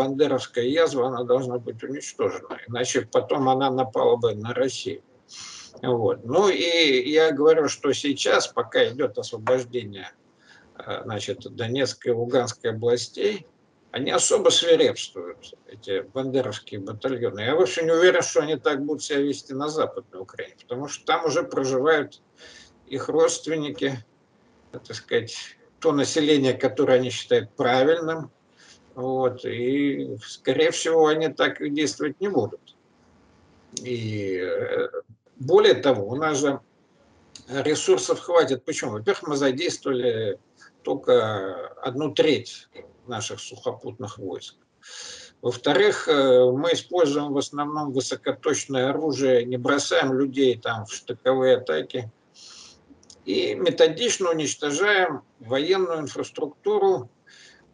бандеровская язва, она должна быть уничтожена, иначе потом она напала бы на Россию. Вот. Ну и я говорю, что сейчас, пока идет освобождение э, значит, Донецкой и Луганской областей, они особо свирепствуют, эти бандеровские батальоны. Я вообще не уверен, что они так будут себя вести на Западной Украине, потому что там уже проживают их родственники, так сказать, то население, которое они считают правильным, вот, и, скорее всего, они так действовать не будут. И э, более того, у нас же ресурсов хватит. Почему? Во-первых, мы задействовали только одну треть наших сухопутных войск. Во-вторых, э, мы используем в основном высокоточное оружие, не бросаем людей там в штыковые атаки и методично уничтожаем военную инфраструктуру,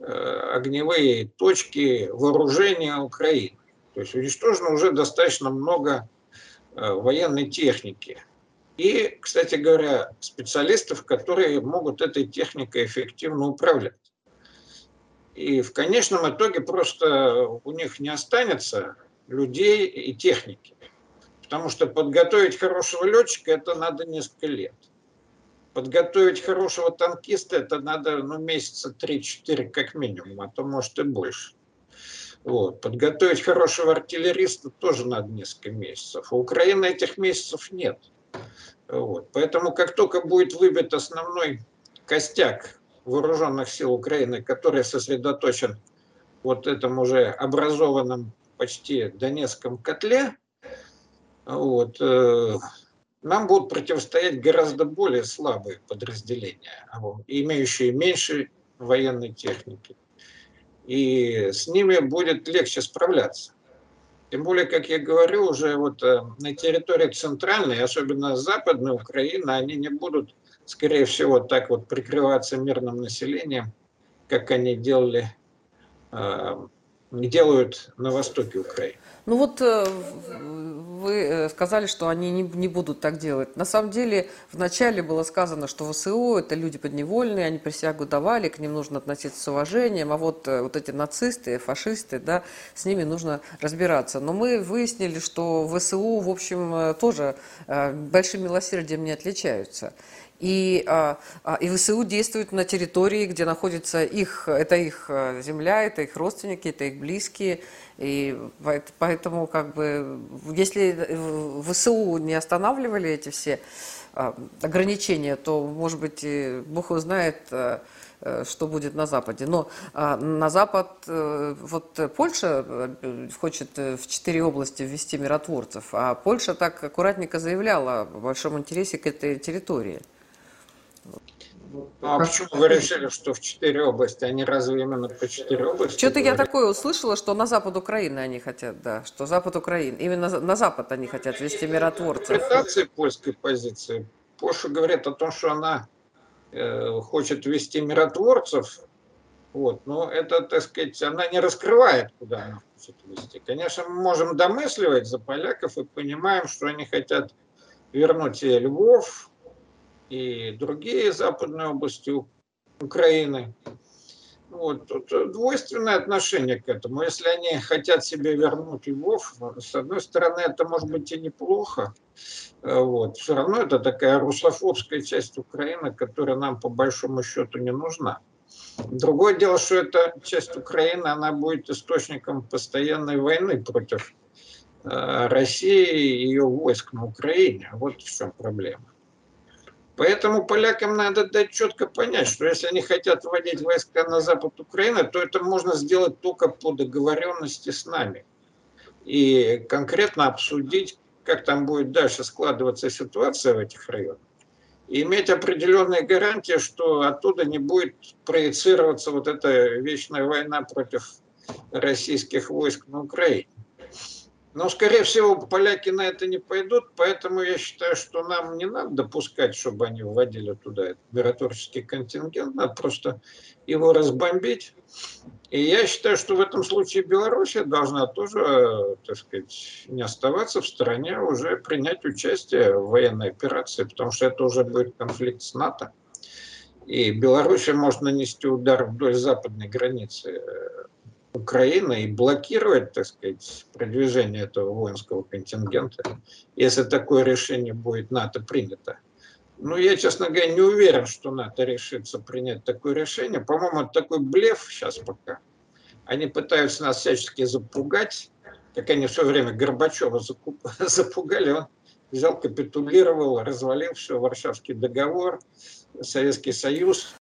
огневые точки вооружения Украины. То есть уничтожено уже достаточно много э, военной техники. И, кстати говоря, специалистов, которые могут этой техникой эффективно управлять. И в конечном итоге просто у них не останется людей и техники. Потому что подготовить хорошего летчика это надо несколько лет. Подготовить хорошего танкиста это надо ну, месяца 3-4 как минимум, а то может и больше. Вот. Подготовить хорошего артиллериста тоже надо несколько месяцев. У Украины этих месяцев нет. Вот. Поэтому как только будет выбит основной костяк вооруженных сил Украины, который сосредоточен вот этом уже образованном почти Донецком котле, вот, э, нам будут противостоять гораздо более слабые подразделения, имеющие меньше военной техники. И с ними будет легче справляться. Тем более, как я говорю, уже вот э, на территории центральной, особенно западной Украины, они не будут скорее всего, так вот прикрываться мирным населением, как они делали, э, делают на востоке Украины. Ну вот э, вы э, сказали, что они не, не будут так делать. На самом деле, вначале было сказано, что ВСУ – это люди подневольные, они присягу давали, к ним нужно относиться с уважением, а вот, вот эти нацисты, фашисты, да, с ними нужно разбираться. Но мы выяснили, что ВСУ, в общем, тоже большим милосердием не отличаются. И, а, а, и ВСУ действуют на территории, где находится их, это их а, земля, это их родственники, это их близкие. И поэтому, как бы, если ВСУ не останавливали эти все ограничения, то, может быть, Бог его знает, э, что будет на Западе. Но на Запад, э, вот Польша э, хочет в четыре области ввести миротворцев, а Польша так аккуратненько заявляла о большом интересе к этой территории. Ну, а почему вы решили, что в четыре области, они разве именно по четыре области? Что-то я такое услышала, что на запад Украины они хотят, да, что запад Украины, именно на запад они хотят вести миротворцев. Интерпретация польской позиции. Польша говорит о том, что она э, хочет вести миротворцев, вот, но это, так сказать, она не раскрывает, куда она хочет вести. Конечно, мы можем домысливать за поляков и понимаем, что они хотят вернуть Львов, и другие западные области Украины. Вот, тут двойственное отношение к этому. Если они хотят себе вернуть Львов, с одной стороны, это может быть и неплохо. Вот. Все равно это такая русофобская часть Украины, которая нам по большому счету не нужна. Другое дело, что эта часть Украины, она будет источником постоянной войны против э, России и ее войск на Украине. Вот в чем проблема. Поэтому полякам надо дать четко понять, что если они хотят вводить войска на запад Украины, то это можно сделать только по договоренности с нами. И конкретно обсудить, как там будет дальше складываться ситуация в этих районах. И иметь определенные гарантии, что оттуда не будет проецироваться вот эта вечная война против российских войск на Украине. Но, скорее всего, поляки на это не пойдут, поэтому я считаю, что нам не надо допускать, чтобы они вводили туда этот миротворческий контингент, надо просто его разбомбить. И я считаю, что в этом случае Белоруссия должна тоже, так сказать, не оставаться в стороне, а уже принять участие в военной операции, потому что это уже будет конфликт с НАТО. И Белоруссия может нанести удар вдоль западной границы Украины и блокировать, так сказать, продвижение этого воинского контингента, если такое решение будет НАТО принято. Ну, я, честно говоря, не уверен, что НАТО решится принять такое решение. По-моему, это такой блеф сейчас пока. Они пытаются нас всячески запугать, как они все время Горбачева запугали, он взял, капитулировал, развалил все, Варшавский договор, Советский Союз,